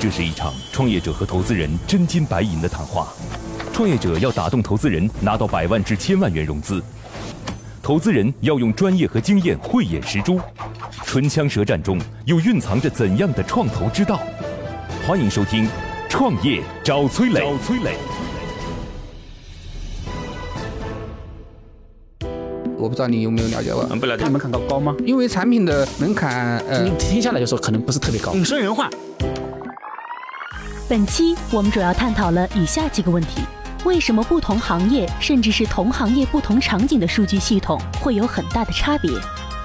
这是一场创业者和投资人真金白银的谈话。创业者要打动投资人，拿到百万至千万元融资；投资人要用专业和经验慧眼识珠。唇枪舌战中，又蕴藏着怎样的创投之道？欢迎收听《创业找崔磊》。找崔磊。我不知道你有没有了解过，不了解。门槛高高吗？因为产品的门槛，呃，你听下来就说可能不是特别高。你说人话。本期我们主要探讨了以下几个问题：为什么不同行业甚至是同行业不同场景的数据系统会有很大的差别？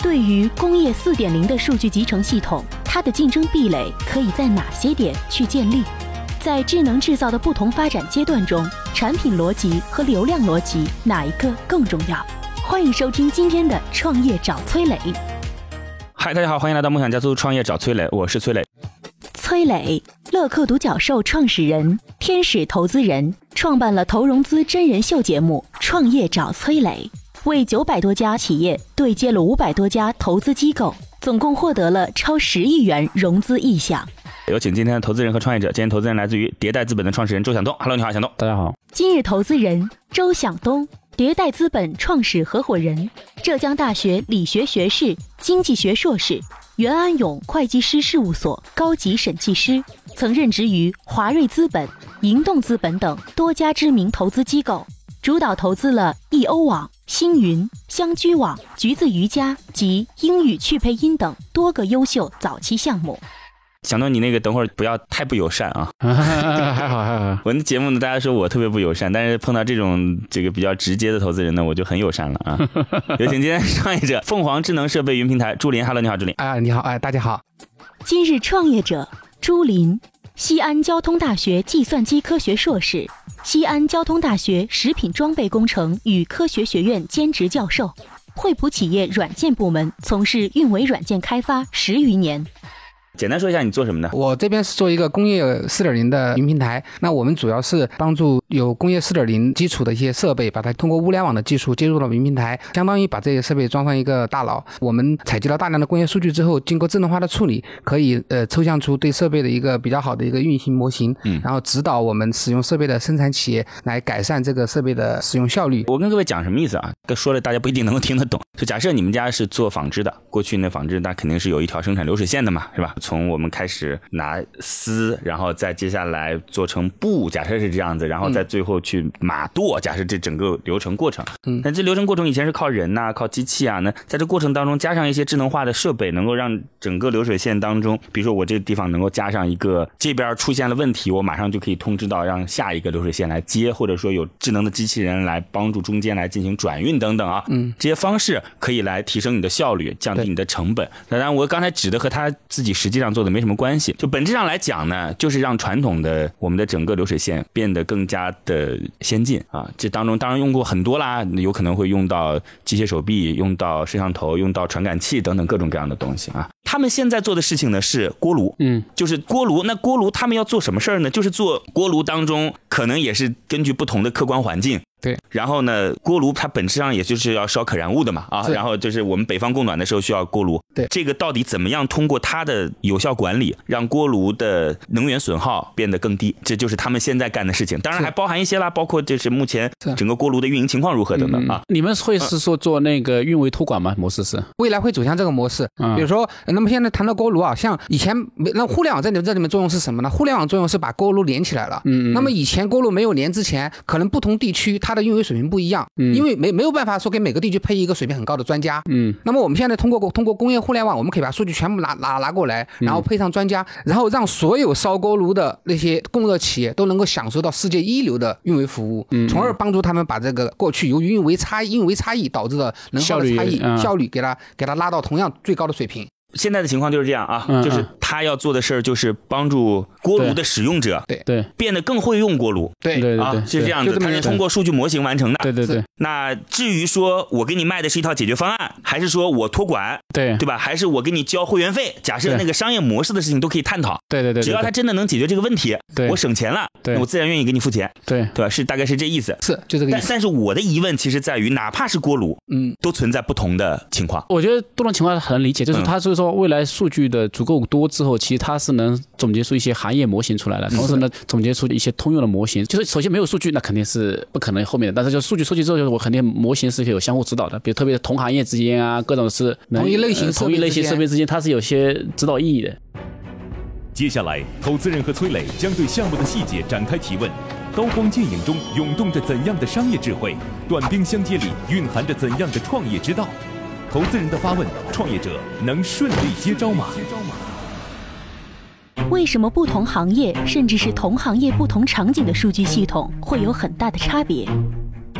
对于工业四点零的数据集成系统，它的竞争壁垒可以在哪些点去建立？在智能制造的不同发展阶段中，产品逻辑和流量逻辑哪一个更重要？欢迎收听今天的创业找崔磊。嗨，大家好，欢迎来到梦想家族创业找崔磊，我是崔磊。崔磊，乐客独角兽创始人、天使投资人，创办了投融资真人秀节目《创业找崔磊》，为九百多家企业对接了五百多家投资机构，总共获得了超十亿元融资意向。有请今天的投资人和创业者。今天投资人来自于迭代资本的创始人周向东。Hello，你好，向东。大家好。今日投资人周向东。迭代资本创始合伙人，浙江大学理学学士、经济学硕士，袁安永会计师事务所高级审计师，曾任职于华瑞资本、盈动资本等多家知名投资机构，主导投资了易欧网、星云、香居网、橘子瑜伽及英语趣配音等多个优秀早期项目。想到你那个，等会儿不要太不友善啊！还好还好。我的节目呢，大家说我特别不友善，但是碰到这种这个比较直接的投资人呢，我就很友善了啊！有请今天创业者凤凰智能设备云平台朱林，Hello，你好，朱林。啊，你好，哎，大家好。今日创业者朱林，西安交通大学计算机科学硕士，西安交通大学食品装备工程与科学学院兼职教授，惠普企业软件部门从事运维软件开发十余年。简单说一下你做什么的？我这边是做一个工业四点零的云平台。那我们主要是帮助有工业四点零基础的一些设备，把它通过物联网的技术接入到云平台，相当于把这些设备装上一个大脑。我们采集了大量的工业数据之后，经过智能化的处理，可以呃抽象出对设备的一个比较好的一个运行模型，嗯，然后指导我们使用设备的生产企业来改善这个设备的使用效率。我跟各位讲什么意思啊？说了大家不一定能够听得懂。就假设你们家是做纺织的，过去那纺织那肯定是有一条生产流水线的嘛，是吧？从我们开始拿丝，然后再接下来做成布，假设是这样子，然后再最后去码垛，假设这整个流程过程。嗯，那这流程过程以前是靠人呐，靠机器啊，那在这过程当中加上一些智能化的设备，能够让整个流水线当中，比如说我这个地方能够加上一个这边出现了问题，我马上就可以通知到让下一个流水线来接，或者说有智能的机器人来帮助中间来进行转运等等啊。嗯，这些方式可以来提升你的效率，降低你的成本。当然，我刚才指的和他自己实际上做的。没什么关系，就本质上来讲呢，就是让传统的我们的整个流水线变得更加的先进啊。这当中当然用过很多啦，有可能会用到机械手臂，用到摄像头，用到传感器等等各种各样的东西啊。他们现在做的事情呢是锅炉，嗯，就是锅炉。那锅炉他们要做什么事儿呢？就是做锅炉当中可能也是根据不同的客观环境。对，然后呢，锅炉它本质上也就是要烧可燃物的嘛，啊，然后就是我们北方供暖的时候需要锅炉。对，这个到底怎么样通过它的有效管理，让锅炉的能源损耗变得更低？这就是他们现在干的事情。当然还包含一些啦，包括就是目前整个锅炉的运营情况如何等等啊。你们会是说做那个运维托管吗？模式是？未来会走向这个模式。比如说，那么现在谈到锅炉啊，像以前没那互联网在你们这里面作用是什么呢？互联网作用是把锅炉连起来了。嗯。那么以前锅炉没有连之前，可能不同地区它的运维水平不一样。嗯，因为没没有办法说给每个地区配一个水平很高的专家，嗯，那么我们现在通过通过工业互联网，我们可以把数据全部拿拿拿过来，然后配上专家，然后让所有烧锅炉的那些供热企业都能够享受到世界一流的运维服务，嗯，从而帮助他们把这个过去由于运维差异、运维差异导致的能耗的差异效率给它给它拉到同样最高的水平。现在的情况就是这样啊，就是他要做的事儿就是帮助锅炉的使用者，对对，变得更会用锅炉，对对啊，是这样子，他是通过数据模型完成的，对对对。那至于说我给你卖的是一套解决方案，还是说我托管，对对吧？还是我给你交会员费？假设那个商业模式的事情都可以探讨，对对对，只要他真的能解决这个问题，我省钱了，我自然愿意给你付钱，对对吧？是大概是这意思，是就这个意思。但是我的疑问其实在于，哪怕是锅炉，嗯，都存在不同的情况。我觉得多种情况很能理解，就是他是说未来数据。的足够多之后，其实它是能总结出一些行业模型出来的，同时呢，总结出一些通用的模型。就是首先没有数据，那肯定是不可能后面的。但是就数据收集之后，就是我肯定模型是有相互指导的，比如特别是同行业之间啊，各种是同一类型同一类型设备之间，它是有些指导意义的。接下来，投资人和崔磊将对项目的细节展开提问。刀光剑影中涌动着怎样的商业智慧？短兵相接里蕴含着怎样的创业之道？投资人的发问，创业者能顺利接招吗？为什么不同行业，甚至是同行业不同场景的数据系统会有很大的差别？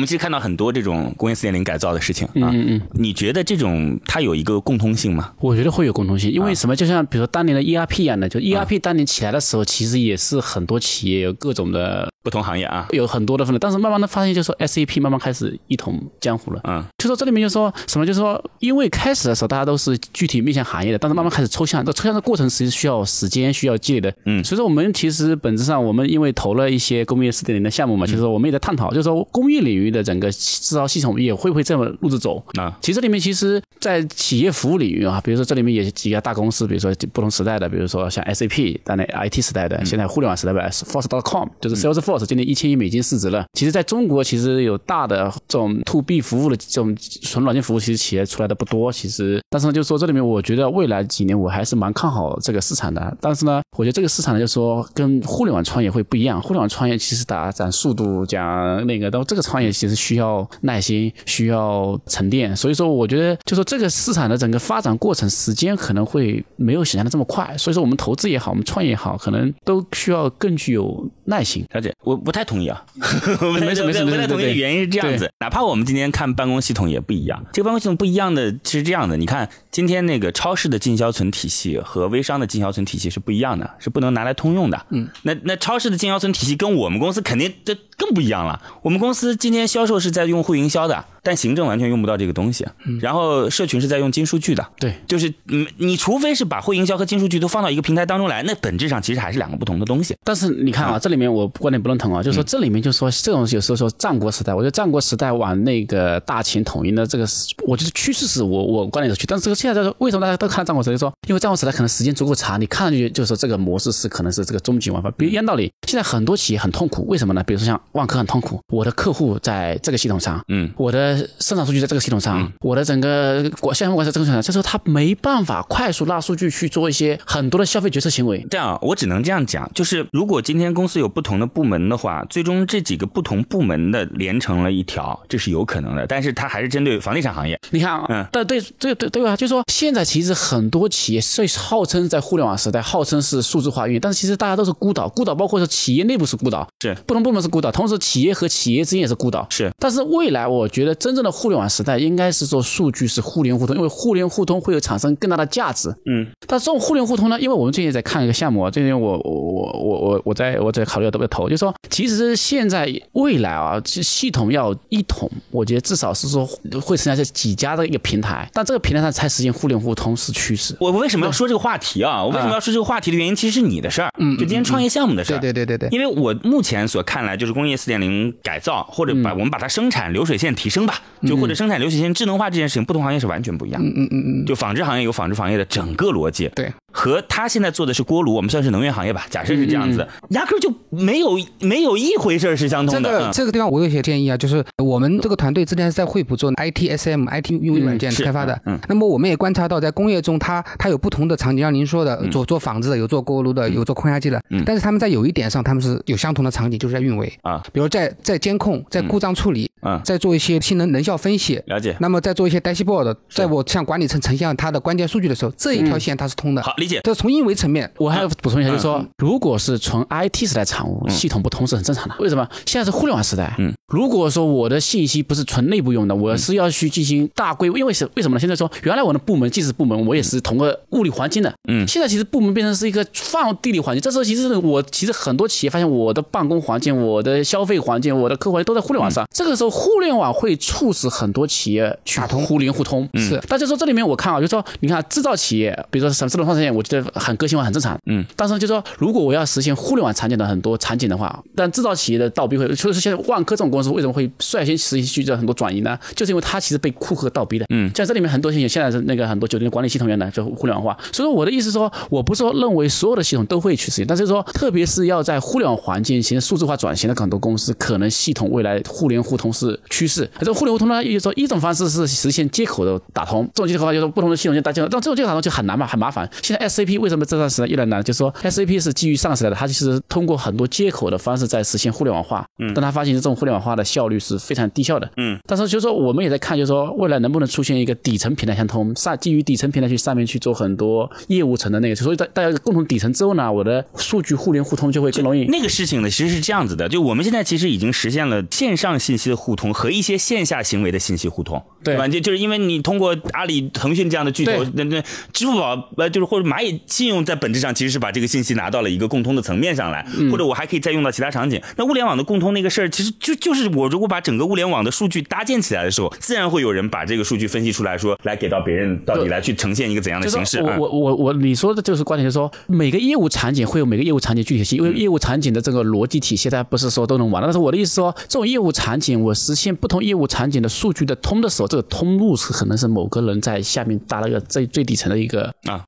我们其实看到很多这种工业四点零改造的事情啊，嗯嗯，你觉得这种它有一个共通性吗？我觉得会有共通性，因为什么？就像比如说当年的 ERP 一样的，就 ERP 当年起来的时候，其实也是很多企业有各种的不同行业啊，有很多的分类。但是慢慢的发现，就说 SAP 慢慢开始一统江湖了，嗯，就说这里面就说什么？就是说因为开始的时候大家都是具体面向行业的，但是慢慢开始抽象，这抽象的过程其实需要时间，需要积累的，嗯，所以说我们其实本质上我们因为投了一些工业四点零的项目嘛，其实我们也在探讨，就是说工业领域的整个。制造系统也会不会这么路子走啊？其实这里面其实，在企业服务领域啊，比如说这里面也几家大公司，比如说不同时代的，比如说像 SAP，当年 IT 时代的，现在互联网时代的 Force.com，就是 Salesforce，boss 今年一千亿美金市值了。其实在中国，其实有大的这种 To B 服务的这种纯软件服务，其实企业出来的不多。其实，但是呢，就是说这里面，我觉得未来几年我还是蛮看好这个市场的。但是呢，我觉得这个市场呢，就是说跟互联网创业会不一样。互联网创业其实打讲速度，讲那个，到这个创业其实需要。耐心需要沉淀，所以说我觉得，就说这个市场的整个发展过程时间可能会没有想象的这么快，所以说我们投资也好，我们创业也好，可能都需要更具有耐心。了解，我不太同意啊，没事没事，不太同意的原因是这样子，哪怕我们今天看办公系统也不一样，这个办公系统不一样的。是这样的，你看今天那个超市的进销存体系和微商的进销存体系是不一样的，是不能拿来通用的。嗯，那那超市的进销存体系跟我们公司肯定这更不一样了，我们公司今天销售是在用。户营销的，但行政完全用不到这个东西。然后社群是在用金数据的，对，就是嗯，你除非是把会营销和金数据都放到一个平台当中来，那本质上其实还是两个不同的东西。但是你看啊，这里面我观点不认同啊，就是说这里面就是说这种有时候说战国时代，我觉得战国时代往那个大秦统一的这个，我觉得趋势是我我观点是去。但是这个现在为什么大家都看战国时代？说因为战国时代可能时间足够长，你看上去就是说这个模式是可能是这个终极玩法。比如一样道理，现在很多企业很痛苦，为什么呢？比如说像万科很痛苦，我的客户在这个系统上，嗯，我的。生产数据在这个系统上，我的整个国项目管在这个系统上，就是他没办法快速拉数据去做一些很多的消费决策行为。这样，我只能这样讲，就是如果今天公司有不同的部门的话，最终这几个不同部门的连成了一条，这是有可能的。但是它还是针对房地产行业。你看啊，嗯，但对对对对啊，就是说现在其实很多企业虽号称在互联网时代，号称是数字化运营，但是其实大家都是孤岛，孤岛包括说企业内部是孤岛，是不同部门是孤岛，同时企业和企业之间也是孤岛，是。但是未来我觉得真正的互联网时代应该是说数据是互联互通，因为互联互通会有产生更大的价值。嗯，但这种互联互通呢，因为我们最近在看一个项目啊，最近我我我我我我在我在考虑要不要投，就是说其实现在未来啊，系统要一统，我觉得至少是说会存在这几家的一个平台，但这个平台上才实现互联互通是趋势。我为什么要说这个话题啊？我为什么要说这个话题的原因，其实是你的事儿，嗯，就今天创业项目的事儿。对对对对对。因为我目前所看来，就是工业四点零改造，或者把我们把它生产流水线提升吧，就或者生产流水线智能化这件事情，不同行业是完全不一样。嗯嗯嗯嗯，就纺织行业有纺织行业的整个逻辑。对。和他现在做的是锅炉，我们算是能源行业吧？假设是这样子，压根就没有没有一回事是相通的。这个这个地方我有些建议啊，就是我们这个团队之前是在惠普做 ITSM IT 运维软件开发的。嗯。那么我们也观察到，在工业中，它它有不同的场景，像您说的，做做纺织的，有做锅炉的，有做空压机的。嗯。但是他们在有一点上，他们是有相同的场景，就是在运维啊，比如在在监控，在故障处理，嗯，在做一些性能能效分析。了解。那么在做一些 dashboard，在我向管理层呈现它的关键数据的时候，这一条线它是通的。好。理解。但是从运维层面。我还要补充一下，就是说，如果是纯 IT 时代产物，系统不通是很正常的。为什么？现在是互联网时代。嗯，如果说我的信息不是纯内部用的，我是要去进行大规，因为是为什么呢？现在说，原来我的部门既是部门，我也是同个物理环境的。嗯，现在其实部门变成是一个放地理环境。这时候其实我其实很多企业发现，我的办公环境、我的消费环境、我的客户环境都在互联网上。这个时候，互联网会促使很多企业去互联互通。是，大家说这里面我看啊，就说你看制造企业，比如说什么自动化产业，我觉得很个性化、很正常。嗯，但是就说如果我要实现互联网场景的很多场景的话，但制造企业的倒逼会，就是现在万科这种公司为什么会率先实现去做很多转移呢？就是因为它其实被库克倒逼的。嗯，像这里面很多现在是那个很多酒店的管理系统原来就互联网化。所以说我的意思说，我不是说认为所有的系统都会去实现，但是说特别是要在互联网环境形成数字化转型的很多公司，可能系统未来互联互通是趋势。这个互联互通呢，也就是说一种方式是实现接口的打通，这种接口的话就是不同的系统就搭接，但这种接口打通就很难嘛，很麻烦。现在 SAP 为什么这段时间越来越难？就是说 SAP 是基于上时代的，它其实通过很多接口的方式在实现互联网化。嗯，但它发现这种互联网化的效率是非常低效的。嗯，但是就是说我们也在看，就是说未来能不能出现一个底层平台相通，上基于底层平台去上面去做很多业务层的那个，所以大大家共同底层之后呢，我的数据互联互通就会更容易。那个事情呢，其实是这样子的，就我们现在其实已经实现了线上信息的互通和一些线下行为的信息互通，对吧？就就是因为你通过阿里、腾讯这样的巨头，那那支付宝呃，就是或者蚂蚁信用，在本质上其实是把这个信息拿到了一个共通的层面上来，或者我还可以再用到其他场景。那物联网的共通那个事儿，其实就就是我如果把整个物联网的数据搭建起来的时候，自然会有人把这个数据分析出来说，来给到别人到底来去呈现一个怎样的形式。我我我我，你说的就是观点，就是说每个业务场景会有每个业务场景具体性，因为业务场景的这个逻辑体系，它不是说都能玩。但是我的意思说，这种业务场景，我实现不同业务场景的数据的通的时候，这个通路是可能是某个人在下面搭了个最最底层的一个啊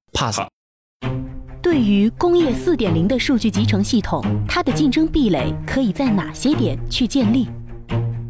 对于工业四点零的数据集成系统，它的竞争壁垒可以在哪些点去建立？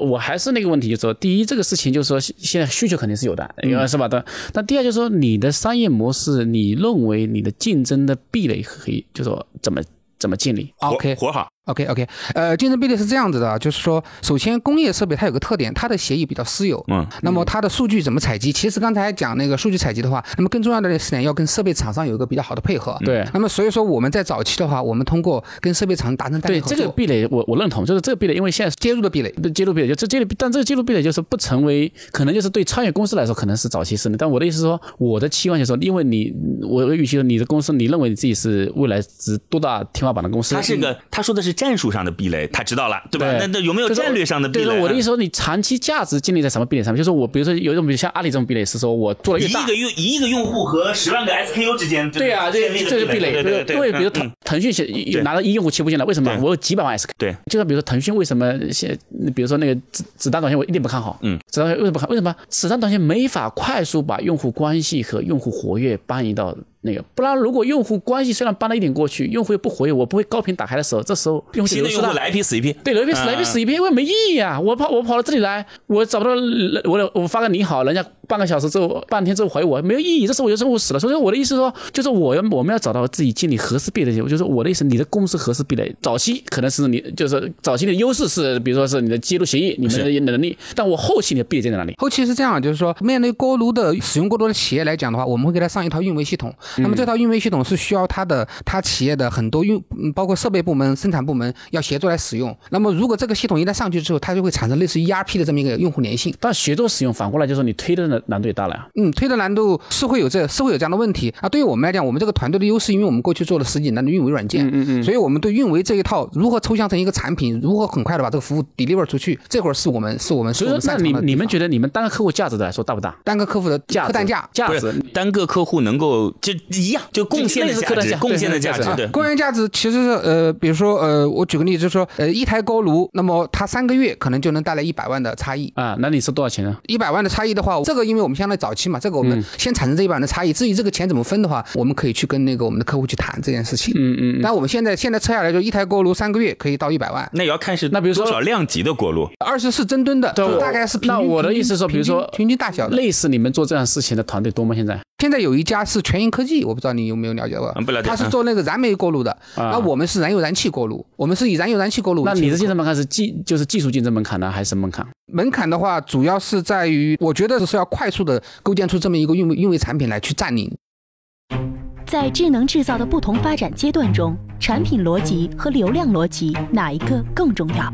我还是那个问题，就是说，第一，这个事情就是说，现在需求肯定是有的，是吧？的。那第二就是说，你的商业模式，你认为你的竞争的壁垒可以，就说怎么怎么建立？OK，活好。OK OK，呃，竞争壁垒是这样子的，就是说，首先工业设备它有个特点，它的协议比较私有，嗯，那么它的数据怎么采集？其实刚才讲那个数据采集的话，那么更重要的是点要跟设备厂商有一个比较好的配合，对。那么所以说我们在早期的话，我们通过跟设备厂达成对这个壁垒，我我认同，就是这个壁垒，因为现在接入的壁垒，接入壁垒就这接入，但这个接入壁垒就是不成为，可能就是对创业公司来说可能是早期是的，但我的意思是说，我的期望就是说，因为你，我的预期说，你的公司，你认为你自己是未来值多大天花板的公司？他是个，他说的是战术上的壁垒。他知道了，对吧？那那有没有战略上的壁垒？我的意思说，你长期价值建立在什么壁垒上面？就是我，比如说有一种，比如像阿里这种壁垒，是说我做了一亿个用一亿个用户和十万个 SKU 之间，对啊，这这是壁垒。对对对。因为比如腾腾讯写拿到一用户切不进来，为什么？我有几百万 SKU。对。就像比如说腾讯为什么现，比如说那个子子弹短信，我一点不看好。嗯。子弹短信为什么不看？为什么？子弹短信没法快速把用户关系和用户活跃搬移到。那个，不然如果用户关系虽然搬了一点过去，用户又不活跃，我不会高频打开的时候，这时候用户新的用户来一批死一批，对，来一批死来一批死一批，因为没意义啊！我跑我跑到这里来，我找不到我我发个你好，人家半个小时之后半天之后回我，没有意义，这时候我就说我死了。所以我的意思说，就是我要我们要找到自己建立合适壁垒，就是我的意思，你的公司合适壁垒，早期可能是你就是早期的优势是，比如说是你的接入协议，你们的能力，但我后期你的壁垒在哪里？后期是这样，就是说面对锅炉的使用过多的企业来讲的话，我们会给他上一套运维系统，那么这套运维系系统是需要它的，它企业的很多运，包括设备部门、生产部门要协作来使用。那么，如果这个系统一旦上去之后，它就会产生类似于 ERP 的这么一个用户粘性。但协作使用，反过来就是你推的难难度也大了呀。嗯，推的难度是会有这，是会有这样的问题啊。对于我们来讲，我们这个团队的优势，因为我们过去做了十几年的运维软件，嗯嗯嗯，所以我们对运维这一套如何抽象成一个产品，如何很快的把这个服务 deliver 出去，这会儿是我们是我们。所以说，那你你们觉得你们单个客户价值来说大不大？单个客户的价客单价价值，单个客户能够就一样，就贡献的价值。贡献的价值，对，贡献价值其实是呃，比如说呃，我举个例子，就是说呃，一台锅炉，那么它三个月可能就能带来一百万的差异啊。那你是多少钱呢？一百万的差异的话，这个因为我们相对早期嘛，这个我们先产生这一版的差异。至于这个钱怎么分的话，我们可以去跟那个我们的客户去谈这件事情。嗯嗯。但我们现在现在测下来，就一台锅炉三个月可以到一百万。那也要看是那比如说多少量级的锅炉，二十四蒸吨的，大概是。那我的意思说，比如说平均大小，类似你们做这样事情的团队多吗？现在？现在有一家是全银科技，我不知道你有没有了解过？不了解。他是做那个燃煤锅炉的，那我们是燃油燃气锅炉，我们是以燃油燃气锅炉。那你的竞争门槛是技，就是技术竞争门槛呢，还是门槛？门槛的话，主要是在于，我觉得是要快速的构建出这么一个运维运维产品来去占领。在智能制造的不同发展阶段中，产品逻辑和流量逻辑哪一个更重要？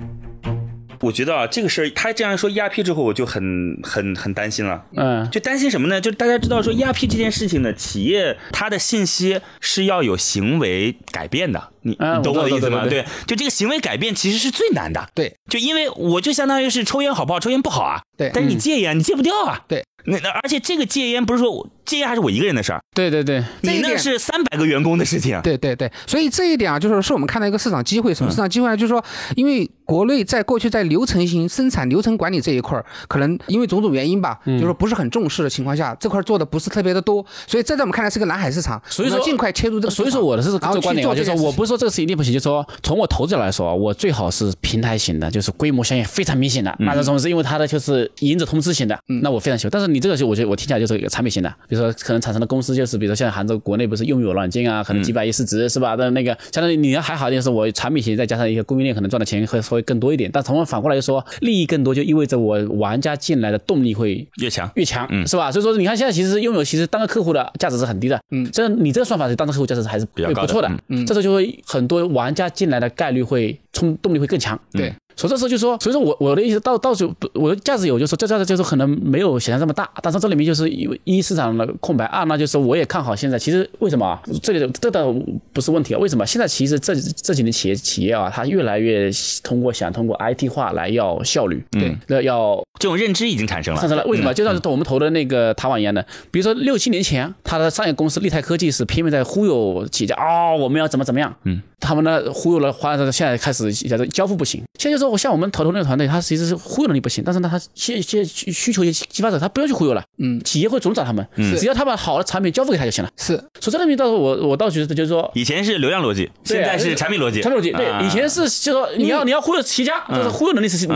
我觉得啊，这个事儿他这样说 ERP 之后，我就很很很担心了。嗯，就担心什么呢？就是大家知道说 ERP 这件事情呢，企业它的信息是要有行为改变的。你你懂我的意思吗？对，就这个行为改变其实是最难的。对，就因为我就相当于是抽烟好不好？抽烟不好啊。对，但是你戒烟，你戒不掉啊。对，那那而且这个戒烟不是说戒烟还是我一个人的事儿。对对对，你那是三百个员工的事情。对对对，所以这一点啊，就是是我们看到一个市场机会。什么市场机会呢？就是说，因为国内在过去在流程型生产、流程管理这一块儿，可能因为种种原因吧，就是说不是很重视的情况下，这块做的不是特别的多，所以这在我们看来是个蓝海市场。所以说尽快切入这个。所以说我的是这个观点，就是说我不是说这个事一定不行，就是说。从我投资者来说，我最好是平台型的，就是规模效应非常明显的。那种是因为它的就是赢者通吃型的，那我非常喜欢。但是你这个就我觉得我听起来就是一个产品型的，比如说可能产生的公司就是，比如说像杭州国内不是拥有软件啊，可能几百亿市值是吧？但那个相当于你要还好一点，是我产品型再加上一个供应链，可能赚的钱会稍微更多一点。但同样反过来说，利益更多就意味着我玩家进来的动力会越强越强，是吧？所以说你看现在其实拥有其实当个客户的价值是很低的，嗯，这你这个算法是当个客户价值还是比较不错的，嗯，这时候就会很多玩家进来的概率。会冲动力会更强，对。所以这时候就说，所以说我我的意思到到时候我的价值有，就是说这价值就是可能没有想象这么大，但是这里面就是因为一市场的空白，二那就是我也看好现在。其实为什么这个这倒不是问题啊？为什么现在其实这这几年企业企业啊，它越来越通过想通过 IT 化来要效率，对，那要这种认知已经产生了，产生了。为什么？就像是我们投的那个塔网一样的，比如说六七年前，它的商业公司立泰科技是拼命在忽悠企业家啊，我们要怎么怎么样，嗯，他们呢忽悠了，花现在开始交付不行。现在就说我像我们投投那个。团队他其实是忽悠能力不行，但是呢，他现现需求激发者，他不用去忽悠了。嗯，企业会总找他们，只要他把好的产品交付给他就行了。是，所以这里面到时候我我倒觉得就是说，以前是流量逻辑，现在是产品逻辑。产品逻辑对，以前是就说你要你要忽悠企业家，就是忽悠能力是是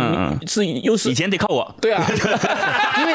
是优势。以前得靠我。对啊，因为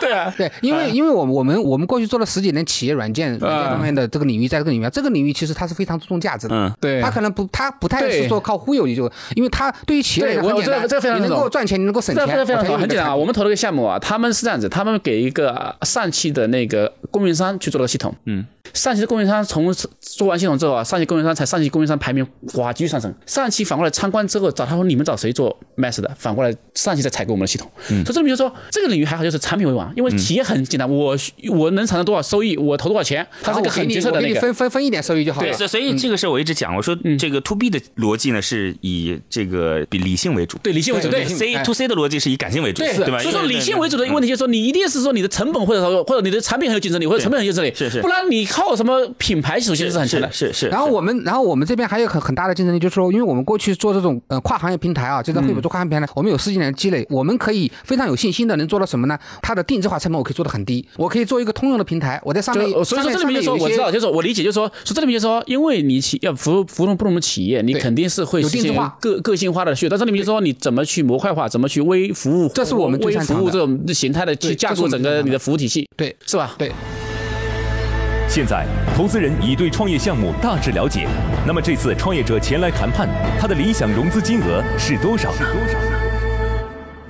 对啊，对，因为因为我们我们我们过去做了十几年企业软件软件方面的这个领域，在这个领域，这个领域其实它是非常注重价值的。嗯，对，他可能不，他不太是说靠忽悠你就，因为他对于企业来说很简单。你能够赚钱，你能够省钱，非常非常好，很简单啊。我们投了个项目啊，他们是这样子，他们给一个上汽的那个供应商去做了系统，嗯。上汽的供应商从做完系统之后啊，上汽供应商才上汽供应商排名哇继续上升。上汽反过来参观之后找他说你们找谁做 Mass 的？反过来上汽在采购我们的系统。所以这里就说这个领域还好，就是产品为王，因为企业很简单，我我能产生多少收益，我投多少钱，它是个很决策的那个分分分一点收益就好了。对，所以这个事我一直讲，我说这个 To B 的逻辑呢是以这个比理性为主，对理性为主。对 C To C 的逻辑是以感性为主，对吧？所以说理性为主的问题就是说你一定是说你的成本或者说或者你的产品很有竞争力，或者成本很有竞争力，是是，不然你靠什么品？牌属性是很强的，是是。然后我们，然后我们这边还有很很大的竞争力，就是说，因为我们过去做这种呃跨行业平台啊，就在惠普做跨行业平台，我们有十几年的积累，我们可以非常有信心的能做到什么呢？它的定制化成本我可以做的很低，我可以做一个通用的平台，我在上面。所以说这里面就说我知道，就是我理解，就是说，说这里面就说，因为你企要服服务不同的企业，你肯定是会有定制化、个个性化的需求。但这里面就说你怎么去模块化，怎么去微服务，这是我们微服务这种形态的去架构整个你的服务体系，对，是吧？对。现在，投资人已对创业项目大致了解。那么，这次创业者前来谈判，他的理想融资金额是多少？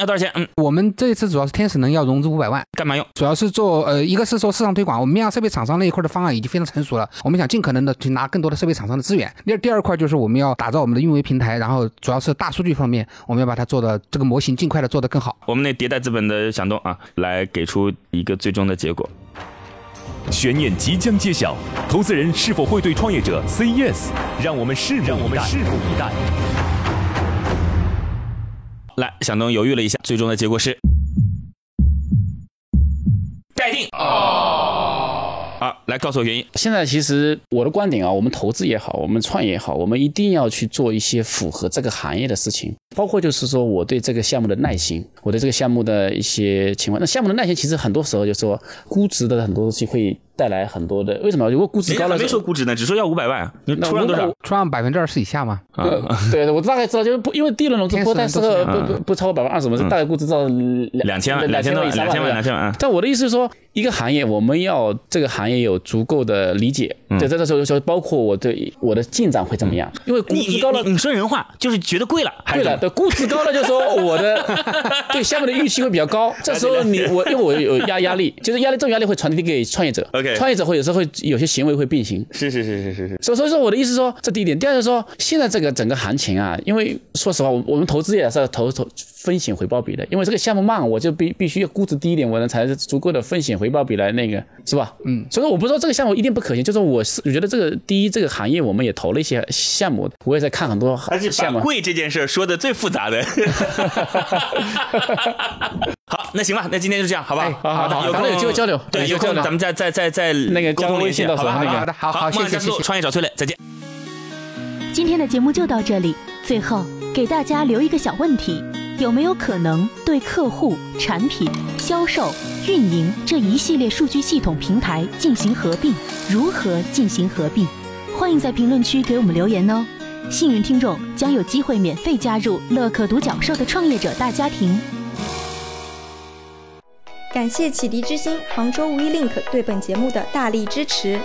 要多少钱？嗯，我们这一次主要是天使能要融资五百万，干嘛用？主要是做呃，一个是做市场推广，我们面向设备厂商那一块的方案已经非常成熟了，我们想尽可能的去拿更多的设备厂商的资源。第二第二块就是我们要打造我们的运维平台，然后主要是大数据方面，我们要把它做的这个模型尽快的做得更好。我们那迭代资本的响动啊，来给出一个最终的结果。悬念即将揭晓，投资人是否会对创业者 say yes？让我们拭目以待。来，小东犹豫了一下，最终的结果是待定。好，来告诉我原因。现在其实我的观点啊，我们投资也好，我们创业也好，我们一定要去做一些符合这个行业的事情，包括就是说我对这个项目的耐心，我对这个项目的一些情况。那项目的耐心其实很多时候就说估值的很多东西会。带来很多的，为什么？如果估值高了，没说估值呢，只说要五百万，你出让多少？出让百分之二十以下吗？啊，对，我大概知道，就是不因为第一轮融资不太适合，不不不超过百分之二十嘛，大概估值到两千万、两千万、两千万、两千万。但我的意思是说，一个行业我们要这个行业有足够的理解，对，这个时候说包括我对我的进展会怎么样？因为估值高了，你说人话就是觉得贵了，对了，对，估值高了就说我的 对下面的预期会比较高，这时候你我因为我有压压力，就是压力这种压力会传递给创业者，OK，创业者会有时候会。有些行为会变形，是是是是是是。所所以说我的意思说，这第一点，第二就是说，现在这个整个行情啊，因为说实话，我我们投资也是要投投风险回报比的，因为这个项目慢，我就必必须要估值低一点，我能才是足够的风险回报比来那个，是吧？嗯。所以说我不说这个项目一定不可行，就是我是我觉得这个第一，这个行业我们也投了一些项目，我也在看很多项目。贵这件事说的最复杂的。好，那行吧，那今天就这样，好吧？好好好，有空有机会交流，对，有空咱们再再再再那个沟通微信，到时候好好的，好好，谢谢谢谢。创业找崔磊，再见。今天的节目就到这里，最后给大家留一个小问题：有没有可能对客户、产品、销售、运营这一系列数据系统平台进行合并？如何进行合并？欢迎在评论区给我们留言哦。幸运听众将有机会免费加入乐客独角兽的创业者大家庭。感谢启迪之星、杭州无一 link 对本节目的大力支持。